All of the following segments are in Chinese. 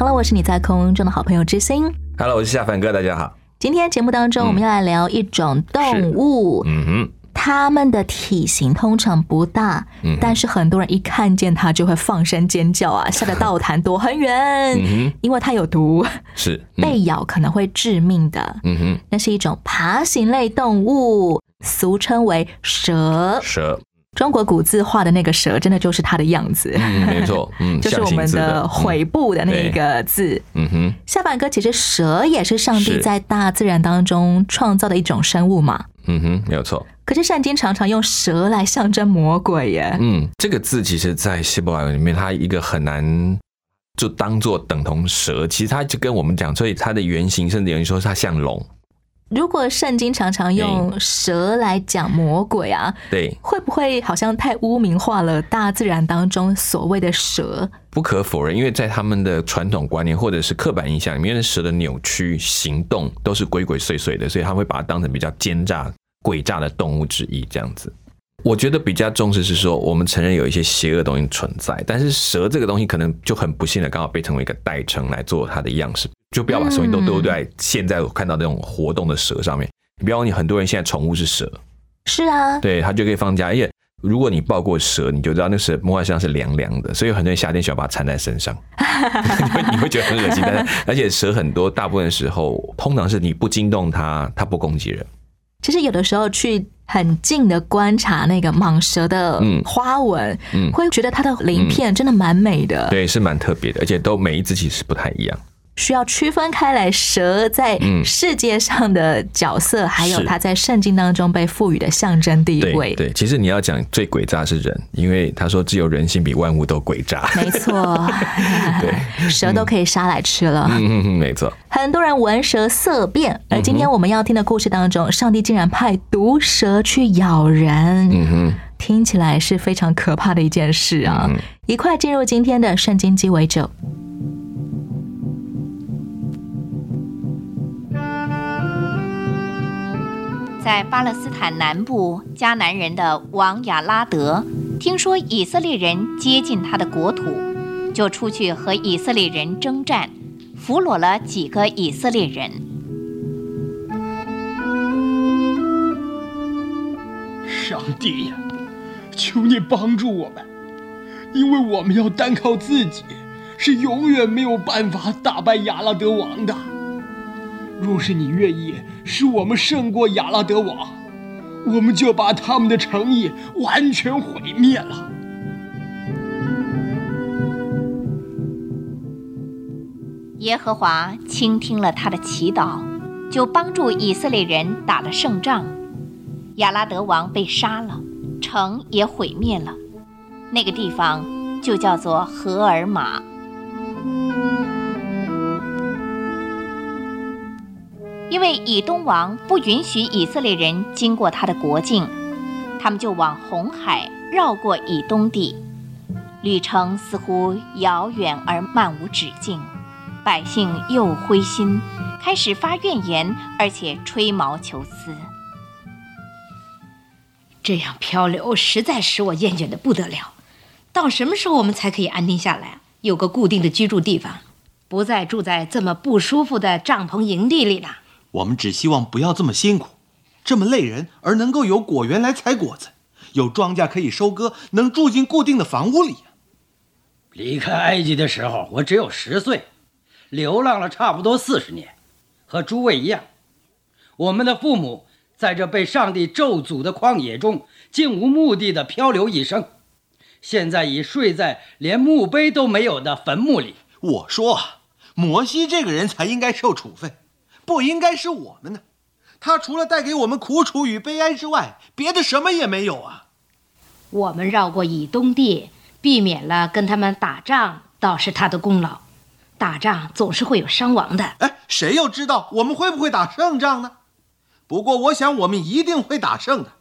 Hello，我是你在空中的好朋友之心。Hello，我是夏凡哥，大家好。今天节目当中，我们要来聊一种动物，嗯哼，它们的体型通常不大，嗯但是很多人一看见它就会放声尖叫啊，吓得倒弹躲很远，嗯哼，因为它有毒，是，嗯。被咬可能会致命的。嗯哼，那是一种爬行类动物，俗称为蛇。蛇，中国古字画的那个蛇，真的就是它的样子，嗯，没错，嗯，就是我们的悔部的那个字。嗯哼，下半哥，其实蛇也是上帝在大自然当中创造的一种生物嘛。嗯哼，没有错。可是圣经常常用蛇来象征魔鬼耶。嗯，这个字其实，在希伯来文里面，它一个很难就当做等同蛇，其实它就跟我们讲，所以它的原型甚至有人说它像龙。如果圣经常常用蛇来讲魔鬼啊，对，会不会好像太污名化了大自然当中所谓的蛇？不可否认，因为在他们的传统观念或者是刻板印象里面，蛇的扭曲行动都是鬼鬼祟祟的，所以他会把它当成比较奸诈、诡诈的动物之一这样子。我觉得比较重视是说，我们承认有一些邪恶的东西存在，但是蛇这个东西可能就很不幸的刚好被成为一个代称来做它的样式，就不要把所有都丢在现在我看到那种活动的蛇上面。你不要忘记，很多人现在宠物是蛇，是啊，对，它就可以放假。而且如果你抱过蛇，你就知道那蛇摸在身上是凉凉的，所以很多人夏天喜欢把它缠在身上，你会你会觉得很恶心。但是而且蛇很多，大部分时候通常是你不惊动它，它不攻击人。其实有的时候去很近的观察那个蟒蛇的嗯花纹，嗯会觉得它的鳞片真的蛮美的。对，是蛮特别的，而且都每一只其实不太一样。需要区分开来蛇在嗯世界上的角色，还有是它在圣经当中被赋予的象征地位。对对，其实你要讲最诡诈是人，因为他说只有人性比万物都诡诈。没错，对蛇都可以杀来吃了。嗯没错。很多人闻蛇色变，而今天我们要听的故事当中，上帝竟然派毒蛇去咬人，嗯哼，听起来是非常可怕的一件事啊！嗯一块进入今天的圣经鸡尾酒。在巴勒斯坦南部迦南人的王亚拉德，听说以色列人接近他的国土，就出去和以色列人征战，俘虏了几个以色列人。上帝呀，求你帮助我们，因为我们要单靠自己，是永远没有办法打败亚拉德王的。若是你愿意使我们胜过亚拉德王，我们就把他们的诚意完全毁灭了。耶和华倾听了他的祈祷，就帮助以色列人打了胜仗。亚拉德王被杀了，城也毁灭了，那个地方就叫做荷尔玛。因为以东王不允许以色列人经过他的国境，他们就往红海绕过以东地，旅程似乎遥远而漫无止境。百姓又灰心，开始发怨言，而且吹毛求疵。这样漂流实在使我厌倦的不得了。到什么时候我们才可以安定下来？有个固定的居住地方，不再住在这么不舒服的帐篷营地里了。我们只希望不要这么辛苦，这么累人，而能够有果园来采果子，有庄稼可以收割，能住进固定的房屋里。离开埃及的时候，我只有十岁，流浪了差不多四十年，和诸位一样。我们的父母在这被上帝咒诅的旷野中，竟无目的的漂流一生，现在已睡在连墓碑都没有的坟墓里。我说啊，摩西这个人才应该受处分。不应该是我们呢？他除了带给我们苦楚与悲哀之外，别的什么也没有啊。我们绕过以东地，避免了跟他们打仗，倒是他的功劳。打仗总是会有伤亡的。哎，谁又知道我们会不会打胜仗呢？不过我想我们一定会打胜的。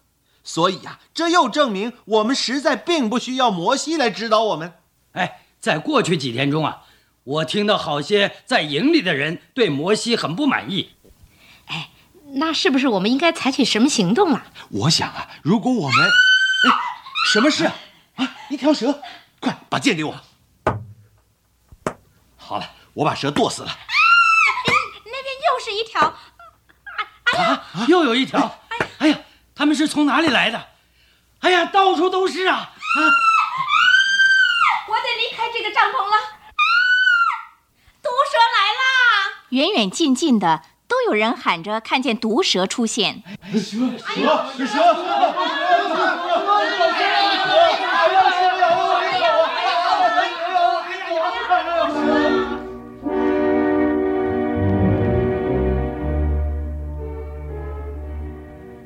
所以呀，这又证明我们实在并不需要摩西来指导我们。哎，在过去几天中啊，我听到好些在营里的人对摩西很不满意。哎，那是不是我们应该采取什么行动啊？我想啊，如果我们……哎，什么事啊？啊，一条蛇，快把剑给我。好了，我把蛇剁死了。那边又是一条，啊，又有一条。哎呀，他们是从哪里来的？哎呀，到处都是啊！啊，我得离开这个帐篷了。蛇来啦！远远近近的都有人喊着看见毒蛇出现。蛇，蛇，蛇！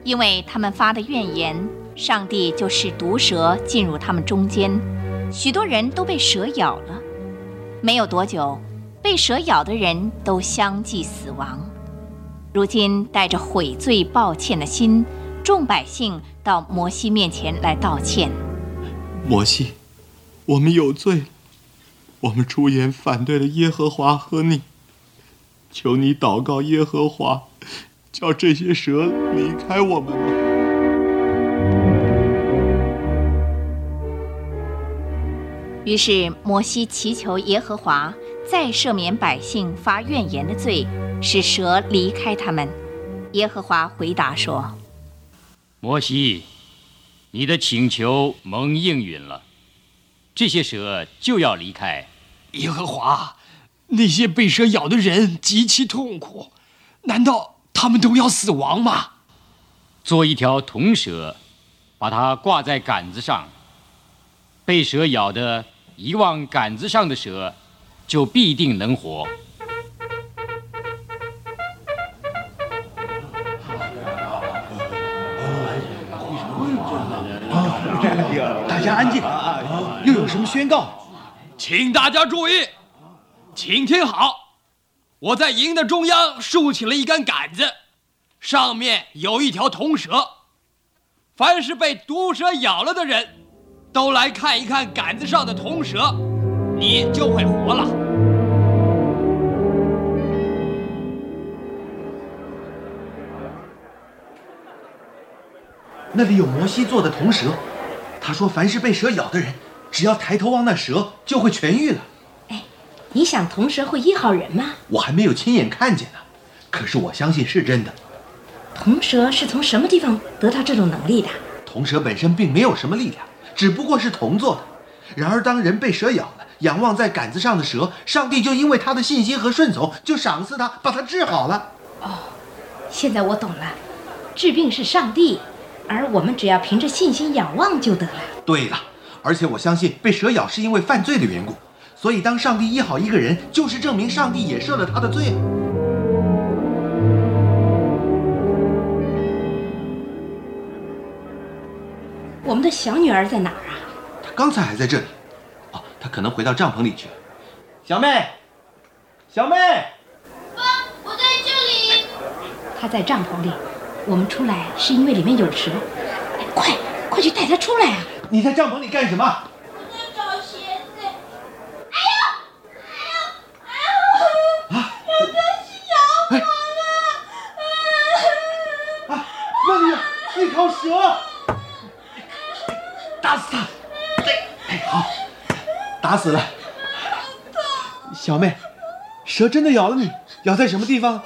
因为他们发的怨言，上帝就使毒蛇进入他们中间，许多人都被蛇咬了。没有多久，被蛇咬的人都相继死亡。如今带着悔罪、抱歉的心，众百姓到摩西面前来道歉。摩西，我们有罪，我们出言反对了耶和华和你，求你祷告耶和华。叫这些蛇离开我们吧。于是摩西祈求耶和华再赦免百姓发怨言的罪，使蛇离开他们。耶和华回答说：“摩西，你的请求蒙应允了，这些蛇就要离开。”耶和华，那些被蛇咬的人极其痛苦，难道？他们都要死亡吗？做一条铜蛇，把它挂在杆子上。被蛇咬的，一望杆子上的蛇，就必定能活。大家安静，又有什么宣告？请大家注意，请听好。我在营的中央竖起了一根杆子，上面有一条铜蛇。凡是被毒蛇咬了的人，都来看一看杆子上的铜蛇，你就会活了。那里有摩西做的铜蛇，他说，凡是被蛇咬的人，只要抬头望那蛇，就会痊愈了。哎你想铜蛇会医好人吗？我还没有亲眼看见呢，可是我相信是真的。铜蛇是从什么地方得到这种能力的？铜蛇本身并没有什么力量，只不过是铜做的。然而当人被蛇咬了，仰望在杆子上的蛇，上帝就因为他的信心和顺从，就赏赐他，把他治好了。哦，现在我懂了，治病是上帝，而我们只要凭着信心仰望就得了。对了，而且我相信被蛇咬是因为犯罪的缘故。所以，当上帝医好一个人，就是证明上帝也赦了他的罪。我们的小女儿在哪儿啊？她刚才还在这里。哦，他可能回到帐篷里去了。小妹，小妹，爸，我在这里。他在帐篷里。我们出来是因为里面有蛇。快，快去带他出来啊！你在帐篷里干什么找鞋子哎呦哎呦哎呦啊那里那条？蛇，打死他！打死了。小妹，蛇真的咬了你？咬在什么地方？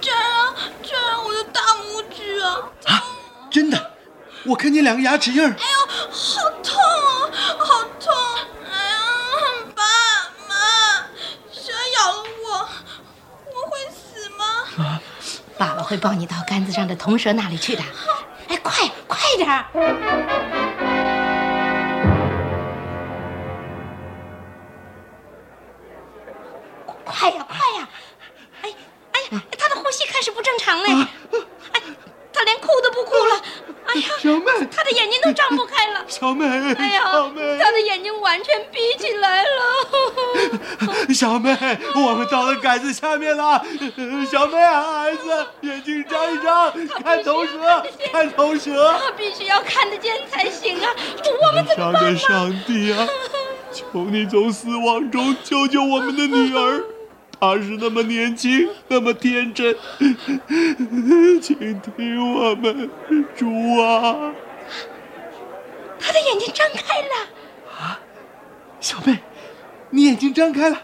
这儿啊，这儿我的大拇指啊！啊，真的，我看见两个牙齿印儿。哎呦，好痛啊，好痛！哎呀，爸妈，蛇咬了我，我会死吗？啊，爸爸会抱你到杆子上的铜蛇那里去的。哎快快点儿！完全逼起来了。小妹，我们到了杆子下面了。小妹啊，孩子，眼睛张一张，看头蛇，看头蛇。必须要看得见才行啊！我们怎么办？的上帝啊，求你从死亡中救救我们的女儿。她是那么年轻，那么天真，请听我们，主啊！他的眼睛张开了。啊，小妹，你眼睛张开了。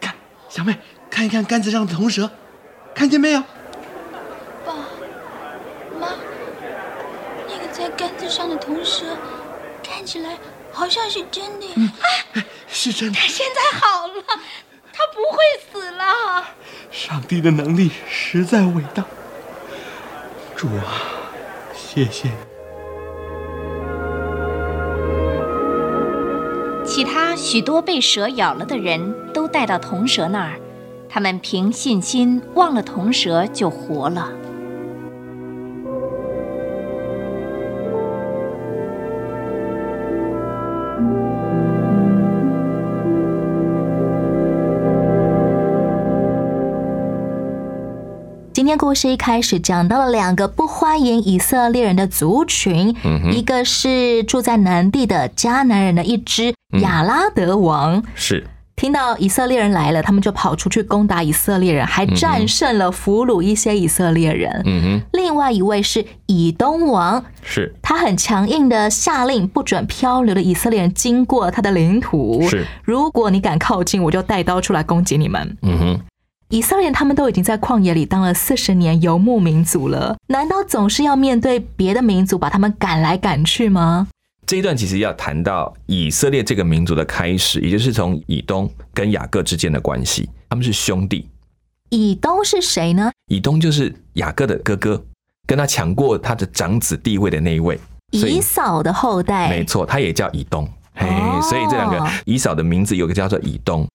看，小妹，看一看杆子上的铜蛇，看见没有？爸妈，那个在杆子上的铜蛇，看起来好像是真的。嗯，是真的。他现在好了。他不会死了。上帝的能力实在伟大，主啊，谢谢你。其他许多被蛇咬了的人都带到铜蛇那儿，他们凭信心忘了铜蛇就活了。今天故事一开始讲到了两个不欢迎以色列人的族群，一个是住在南地的迦南人的一支亚拉德王，是听到以色列人来了，他们就跑出去攻打以色列人，还战胜了俘虏一些以色列人。嗯哼，另外一位是以东王，是他很强硬的下令不准漂流的以色列人经过他的领土，是如果你敢靠近，我就带刀出来攻击你们。嗯哼。以色列人他们都已经在旷野里当了四十年游牧民族了，难道总是要面对别的民族把他们赶来赶去吗？这一段其实要谈到以色列这个民族的开始，也就是从以东跟雅各之间的关系，他们是兄弟。以东是谁呢？以东就是雅各的哥哥，跟他抢过他的长子地位的那一位，以扫的后代。没错，他也叫以东。嘿，所以这两个以扫的名字有个叫做以东。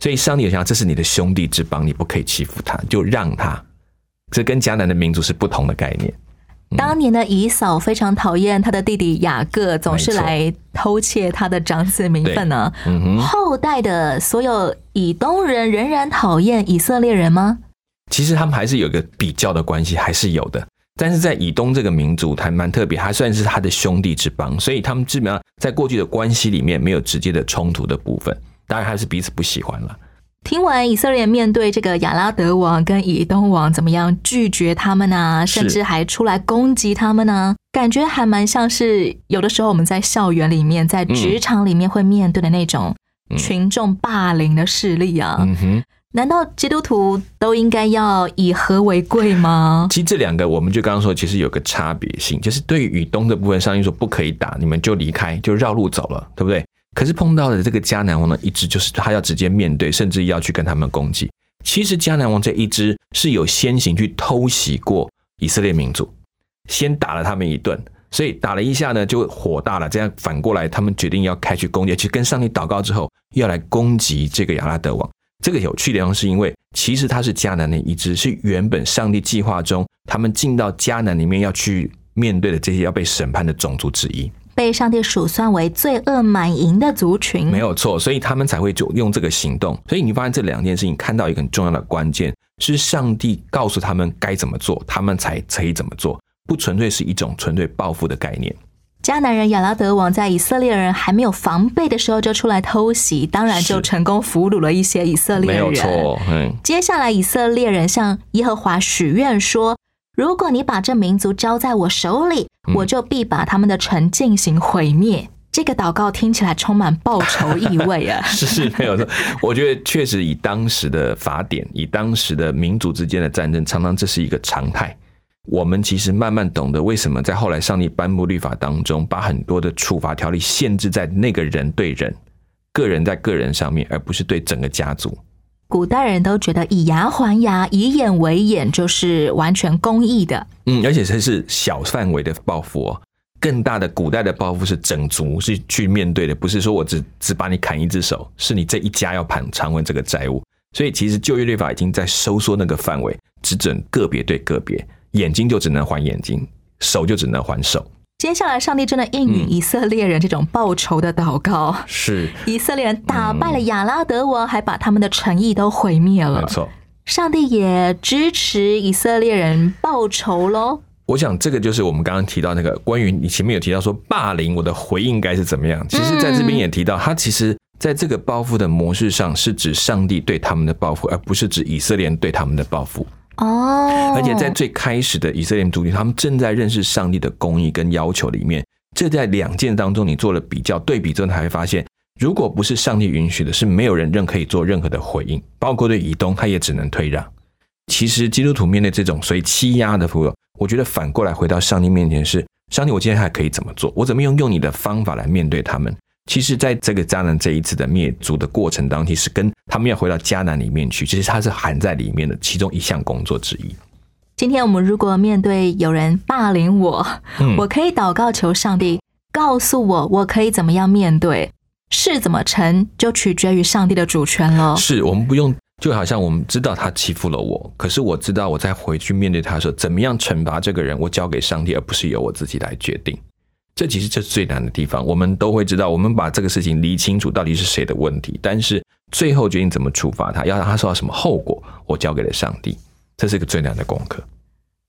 所以上帝有想，这是你的兄弟之邦，你不可以欺负他，就让他。这跟迦南的民族是不同的概念。当年的以嫂非常讨厌他的弟弟雅各，总是来偷窃他的长子名分呢。后代的所有以东人仍然讨厌以色列人吗？其实他们还是有一个比较的关系，还是有的。但是在以东这个民族还蛮特别，还算是他的兄弟之邦，所以他们基本上在过去的关系里面没有直接的冲突的部分。当然还是彼此不喜欢了。听完以色列面对这个亚拉德王跟以东王怎么样拒绝他们呢？甚至还出来攻击他们呢？感觉还蛮像是有的时候我们在校园里面、在职场里面会面对的那种群众霸凌的势力啊。嗯哼，难道基督徒都应该要以和为贵吗？其实这两个我们就刚刚说，其实有个差别性，就是对于以东的部分，上帝说不可以打，你们就离开，就绕路走了，对不对？可是碰到的这个迦南王呢，一支就是他要直接面对，甚至要去跟他们攻击。其实迦南王这一支是有先行去偷袭过以色列民族，先打了他们一顿，所以打了一下呢就火大了。这样反过来，他们决定要开去攻击，去跟上帝祷告之后，要来攻击这个亚拉德王。这个有趣的地方是因为，其实他是迦南的一支，是原本上帝计划中他们进到迦南里面要去面对的这些要被审判的种族之一。被上帝数算为罪恶满盈的族群，没有错，所以他们才会就用这个行动。所以你发现这两件事情，看到一个很重要的关键，是上帝告诉他们该怎么做，他们才可以怎么做，不纯粹是一种纯粹报复的概念。迦南人亚拉德王在以色列人还没有防备的时候就出来偷袭，当然就成功俘虏了一些以色列人。没有错，嗯。接下来以色列人向耶和华许愿说。如果你把这民族交在我手里，我就必把他们的城进行毁灭。这个祷告听起来充满报仇意味啊！是是，没有错。我觉得确实以当时的法典，以当时的民族之间的战争，常常这是一个常态。我们其实慢慢懂得为什么在后来上帝颁布律法当中，把很多的处罚条例限制在那个人对人、个人在个人上面，而不是对整个家族。古代人都觉得以牙还牙，以眼为眼，就是完全公义的。嗯，而且这是小范围的报复哦。更大的古代的报复是整族是去面对的，不是说我只只把你砍一只手，是你这一家要盘偿还这个债务。所以其实就业律法已经在收缩那个范围，只准个别对个别，眼睛就只能还眼睛，手就只能还手。接下来，上帝真的应允以色列人这种报仇的祷告。是以色列人打败了亚拉德王，还把他们的诚意都毁灭了。没错。上帝也支持以色列人报仇喽。我想这个就是我们刚刚提到那个关于你前面有提到说霸凌，我的回应该是怎么样？其实在这边也提到，他其实在这个报复的模式上是指上帝对他们的报复，而不是指以色列人对他们的报复。哦，而且在最开始的以色列族群，他们正在认识上帝的公义跟要求里面，这在两件当中你做了比较对比之后，才会发现，如果不是上帝允许的，是没有人任可以做任何的回应，包括对以东，他也只能退让。其实基督徒面对这种所以欺压的朋友，我觉得反过来回到上帝面前是，上帝，我今天还可以怎么做？我怎么用用你的方法来面对他们？其实，在这个迦南这一次的灭族的过程当中，其实跟他们要回到迦南里面去，其实它是含在里面的其中一项工作之一。今天我们如果面对有人霸凌我，嗯我可以祷告求上帝告诉我，我可以怎么样面对，事怎么成就取决于上帝的主权了。是我们不用，就好像我们知道他欺负了我，可是我知道我再回去面对他的时候，怎么样惩罚这个人，我交给上帝，而不是由我自己来决定。这其实这是最难的地方。我们都会知道，我们把这个事情理清楚，到底是谁的问题，但是最后决定怎么处罚他，要让他受到什么后果，我交给了上帝。这是一个最难的功课。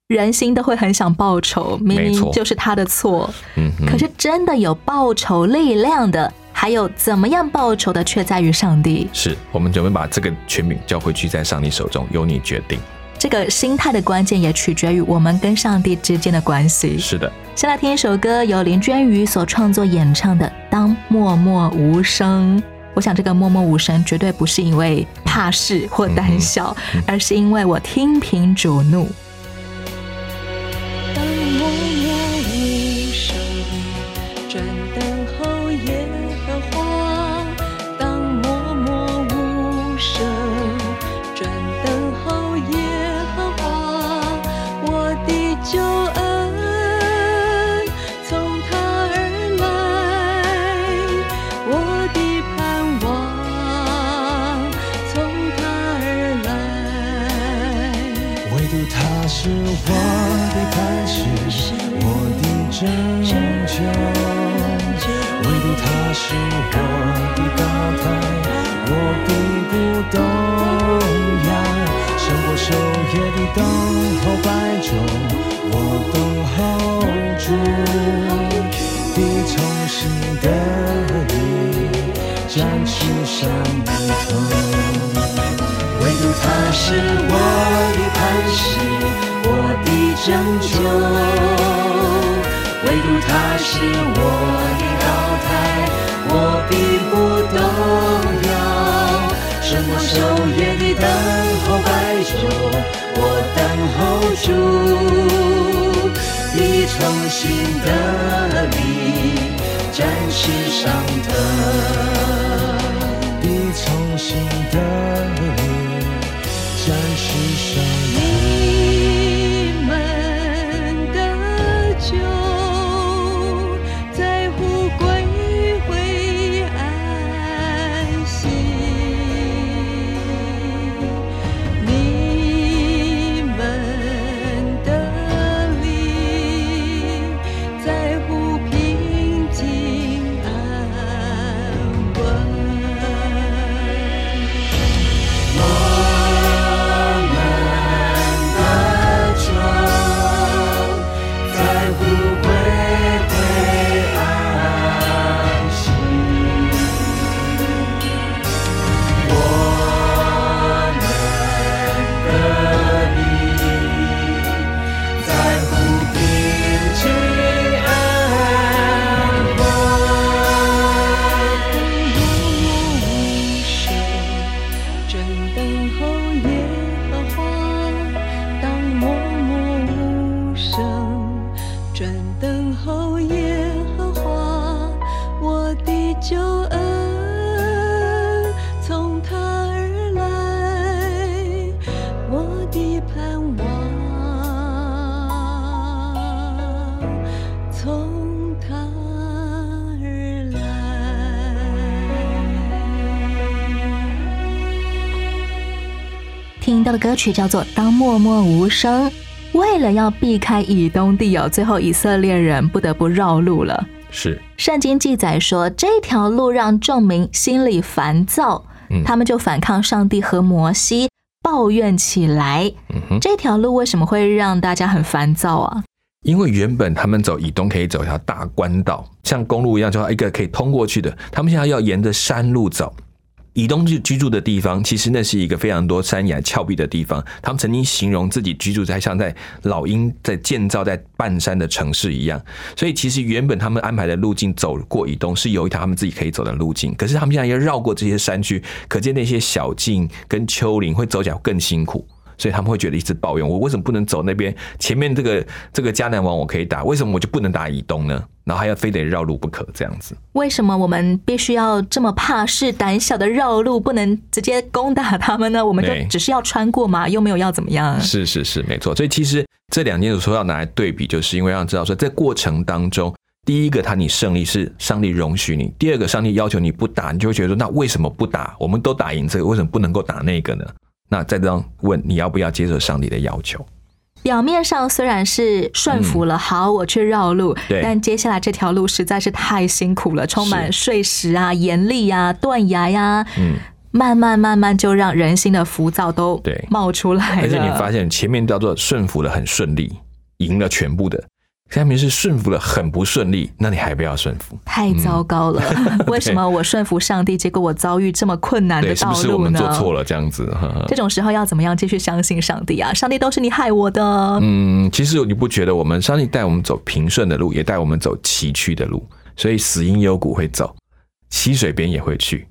人心都会很想报仇，明明没错就是他的错。嗯，可是真的有报仇力量的，还有怎么样报仇的，却在于上帝。是我们准备把这个权柄交回去在上帝手中，由你决定。这个心态的关键也取决于我们跟上帝之间的关系。是的，先来听一首歌，由林娟瑜所创作演唱的《当默默无声》。我想这个默默无声绝对不是因为怕事或胆小，而是因为我听凭主怒。他是我的高台，我并不动摇。胜过守夜的等候白昼，我等候主，你重新的力展翅上腾，听到的歌曲叫做《当默默无声》，为了要避开以东地哦，最后以色列人不得不绕路了。是圣经记载说，这条路让众民心里烦躁，嗯他们就反抗上帝和摩西，抱怨起来。这条路为什么会让大家很烦躁啊？因为原本他们走以东可以走一条大官道，像公路一样，就一个可以通过去的。他们现在要沿着山路走。以东居居住的地方，其实那是一个非常多山崖峭壁的地方。他们曾经形容自己居住在像在老鹰在建造在半山的城市一样。所以其实原本他们安排的路径走过以东是有一条他们自己可以走的路径，可是他们现在要绕过这些山区，可见那些小径跟丘陵会走起来更辛苦。所以他们会觉得一直抱怨：我为什么不能走那边？前面这个这个迦南王我可以打，为什么我就不能打以东呢？然后还要非得绕路不可，这样子。为什么我们必须要这么怕事、胆小的绕路，不能直接攻打他们呢？我们就只是要穿过嘛，又没有要怎么样。是是是，没错。所以其实这两件有时候要拿来对比，就是因为让知道说，在过程当中，第一个他你胜利是上帝容许你，第二个上帝要求你不打，你就会觉得说，那为什么不打？我们都打赢这个，为什么不能够打那个呢？那再这样问，你要不要接受上帝的要求？表面上虽然是顺服了，好，我去绕路，但接下来这条路实在是太辛苦了，充满碎石啊、严厉啊、断崖呀、嗯，慢慢慢慢就让人心的浮躁都对冒出来了。而且你发现前面叫做顺服的很顺利，赢了全部的，下面是顺服了很不顺利，那你还不要顺服？太糟糕了！为什么我顺服上帝，结果我遭遇这么困难的对，是不是我？们做错了这样子？呵 呵这种时候要怎么样继续相信上帝啊？上帝都是你害我的。嗯，其实你不觉得我们上帝带我们走平顺的路，也带我们走崎岖的路，所以死因幽谷会走，溪水边也会去。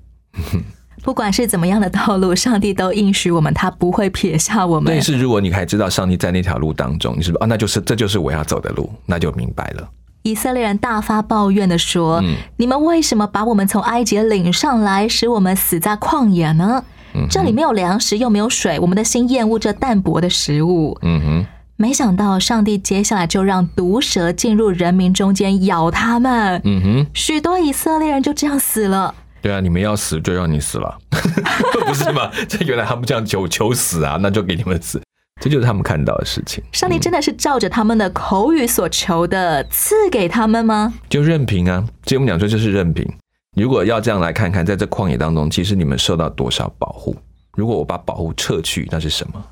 不管是怎么样的道路，上帝都应许我们，他不会撇下我们但。是如果你还知道上帝在那条路当中，你是不是啊？那就是这就是我要走的路，那就明白了。以色列人大发抱怨的说：“嗯你们为什么把我们从埃及领上来，使我们死在旷野呢？嗯这里没有粮食，又没有水，我们的心厌恶这淡薄的食物。嗯哼，没想到上帝接下来就让毒蛇进入人民中间咬他们，嗯哼，许多以色列人就这样死了。对啊，你们要死就让你死了，不是吗？这原来他们这样求求死啊，那就给你们死，这就是他们看到的事情。上帝真的是照着他们的口语所求的赐给他们吗？就任凭啊，所以我们讲说就是任凭。如果要这样来看看，在这旷野当中，其实你们受到多少保护？如果我把保护撤去，那是什么？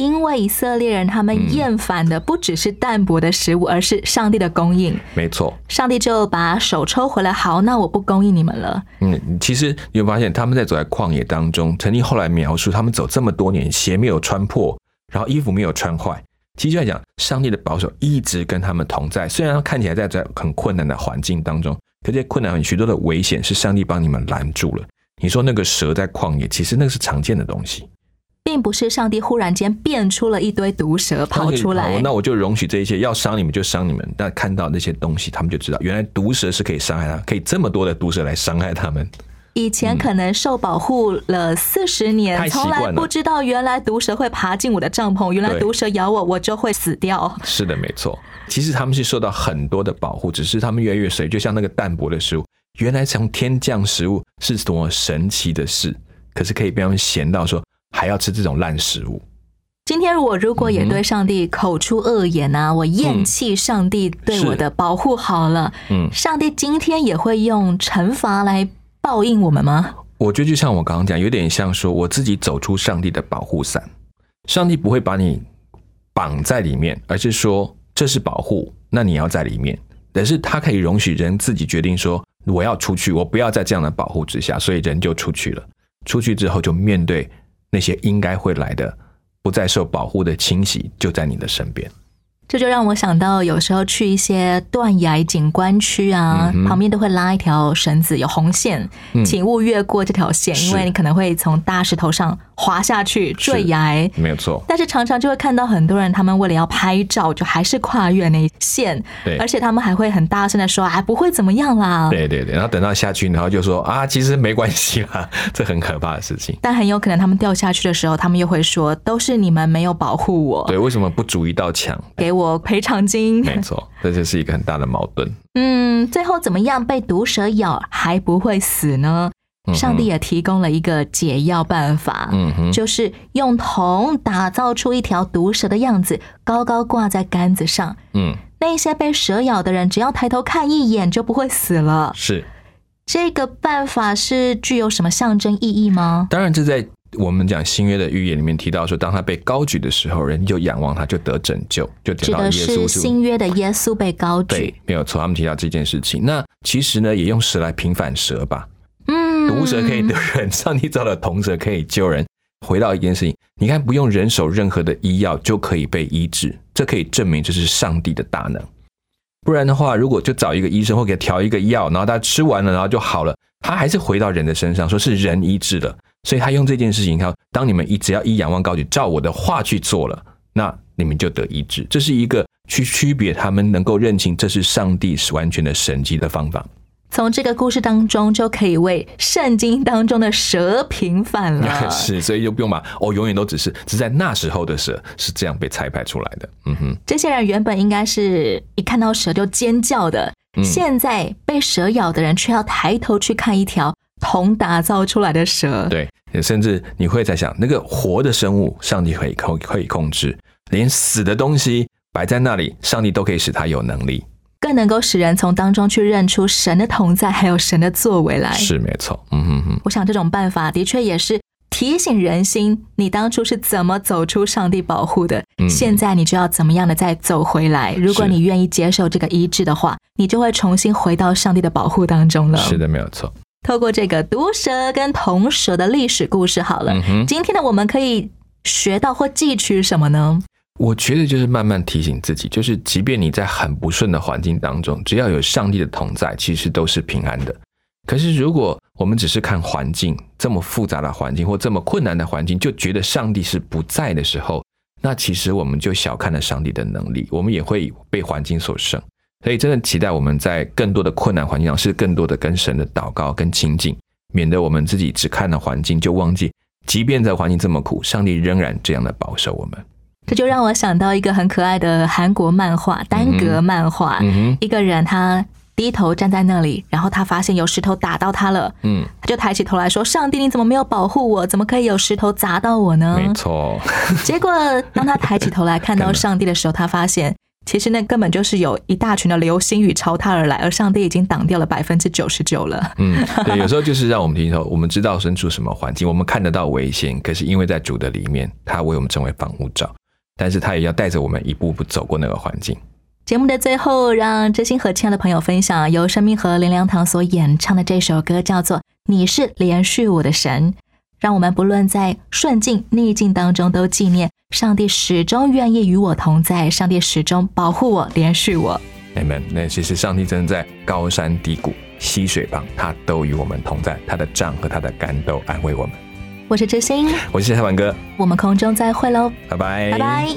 因为以色列人他嗯们厌烦的不只是淡薄的食物，而是上帝的供应。没错，上帝就把手抽回来，好，那我不供应你们了。嗯，其实你会发现他们在走在旷野当中，曾经后来描述他们走这么多年，鞋没有穿破，然后衣服没有穿坏。其实就在讲，上帝的保守一直跟他们同在。虽然看起来在在很困难的环境当中，可这些困难很许多的危险是上帝帮你们拦住了。你说那个蛇在旷野，其实那个是常见的东西。并不是上帝忽然间变出了一堆毒蛇跑出来，那我就容许这一些要伤你们就伤你们。但看到那些东西，他们就知道原来毒蛇是可以伤害他，可以这么多的毒蛇来伤害他们。以前可能受保护了四十年，从来不知道原来毒蛇会爬进我的帐篷，原来毒蛇咬我，我就会死掉。是的，没错。其实他们是受到很多的保护，只是他们越来越随，就像那个淡薄的食物，原来从天降食物是多么神奇的事，可是可以被他们闲到说还要吃这种烂食物。今天我如果也对上帝口出恶言啊，我厌弃上帝对我的保护好了，嗯，上帝今天也会用惩罚来报应我们吗？我觉得就像我刚刚讲，有点像说我自己走出上帝的保护伞，上帝不会把你绑在里面，而是说这是保护，那你要在里面。但是他可以容许人自己决定说我要出去，我不要在这样的保护之下，所以人就出去了。出去之后就面对那些应该会来的不再受保护的侵袭，就在你的身边。这就让我想到，有时候去一些断崖景观区啊，嗯旁边都会拉一条绳子，有红线，嗯请勿越过这条线，因为你可能会从大石头上滑下去坠崖。没有错，但是常常就会看到很多人，他们为了要拍照，就还是跨越那线，对而且他们还会很大声的说：“啊，不会怎么样啦。”对对对，然后等到下去，然后就说啊，其实没关系啦，这很可怕的事情。但很有可能他们掉下去的时候，他们又会说：“都是你们没有保护我，对，为什么不筑一道墙？给我赔偿金。”没错，这就是一个很大的矛盾。嗯，最后怎么样被毒蛇咬还不会死呢？上帝也提供了一个解药办法，嗯哼就是用铜打造出一条毒蛇的样子，高高挂在杆子上。嗯，那些被蛇咬的人，只要抬头看一眼就不会死了。是。这个办法是具有什么象征意义吗？当然，这在我们讲新约的预言里面提到说，当他被高举的时候，人就仰望他，就得拯救，就得到耶稣新约的耶稣被高对举。，没有错，他们提到这件事情。那其实呢，也用蛇来平反蛇吧。嗯，毒蛇可以得人，上帝造的铜蛇可以救人。回到一件事情，你看，不用人手任何的医药就可以被医治，这可以证明这是上帝的大能。不然的话，如果就找一个医生或给他调一个药，然后他吃完了，然后就好了，他还是回到人的身上，说是人医治了。所以他用这件事情，他当你们一只要一仰望高举，照我的话去做了，那你们就得医治。这是一个去区别他们能够认清这是上帝是完全的神迹的方法。从这个故事当中就可以为圣经当中的蛇平反了。是，所以就不用把哦，永远都只是只在那时候的蛇是这样被裁派出来的。嗯哼，这些人原本应该是一看到蛇就尖叫的，嗯现在被蛇咬的人却要抬头去看一条铜打造出来的蛇。对，甚至你会在想，那个活的生物，上帝可以控可以控制，连死的东西摆在那里，上帝都可以使它有能力。更能够使人从当中去认出神的同在，还有神的作为来。是没错，嗯哼哼，我想这种办法的确也是提醒人心，你当初是怎么走出上帝保护的，嗯现在你就要怎么样的再走回来。如果你愿意接受这个医治的话，你就会重新回到上帝的保护当中了。是的，没有错。透过这个毒蛇跟铜蛇的历史故事，好了，嗯今天的我们可以学到或汲取什么呢？我觉得就是慢慢提醒自己，就是即便你在很不顺的环境当中，只要有上帝的同在，其实都是平安的。可是如果我们只是看环境这么复杂的环境或这么困难的环境，就觉得上帝是不在的时候，那其实我们就小看了上帝的能力，我们也会被环境所胜。所以真的期待我们在更多的困难环境上，是更多的跟神的祷告跟亲近，免得我们自己只看了环境就忘记，即便在环境这么苦，上帝仍然这样的保守我们。这就让我想到一个很可爱的韩国漫画，单格漫画。一个人他低头站在那里，然后他发现有石头打到他了，嗯，他就抬起头来说：“上帝，你怎么没有保护我？怎么可以有石头砸到我呢？”没错，结果当他抬起头来看到上帝的时候，他发现其实那根本就是有一大群的流星雨朝他而来，而上帝已经挡掉了百分之九十九了。嗯，对，有时候就是让我们听说，我们知道身处什么环境，我们看得到危险，可是因为在主的里面，他为我们成为防护罩，但是他也要带着我们一步步走过那个环境。节目的最后，让真心和亲爱的朋友分享由生命和林良堂所演唱的这首歌，叫做《你是连续我的神》。让我们不论在顺境逆境当中，都纪念上帝始终愿意与我同在，上帝始终保护我、连续我。Amen。那其实上帝真的在高山低谷、溪水旁，他都与我们同在，他的杖和他的竿都安慰我们。我是知心，我是台湾哥，我们空中再会喽，拜拜，拜拜。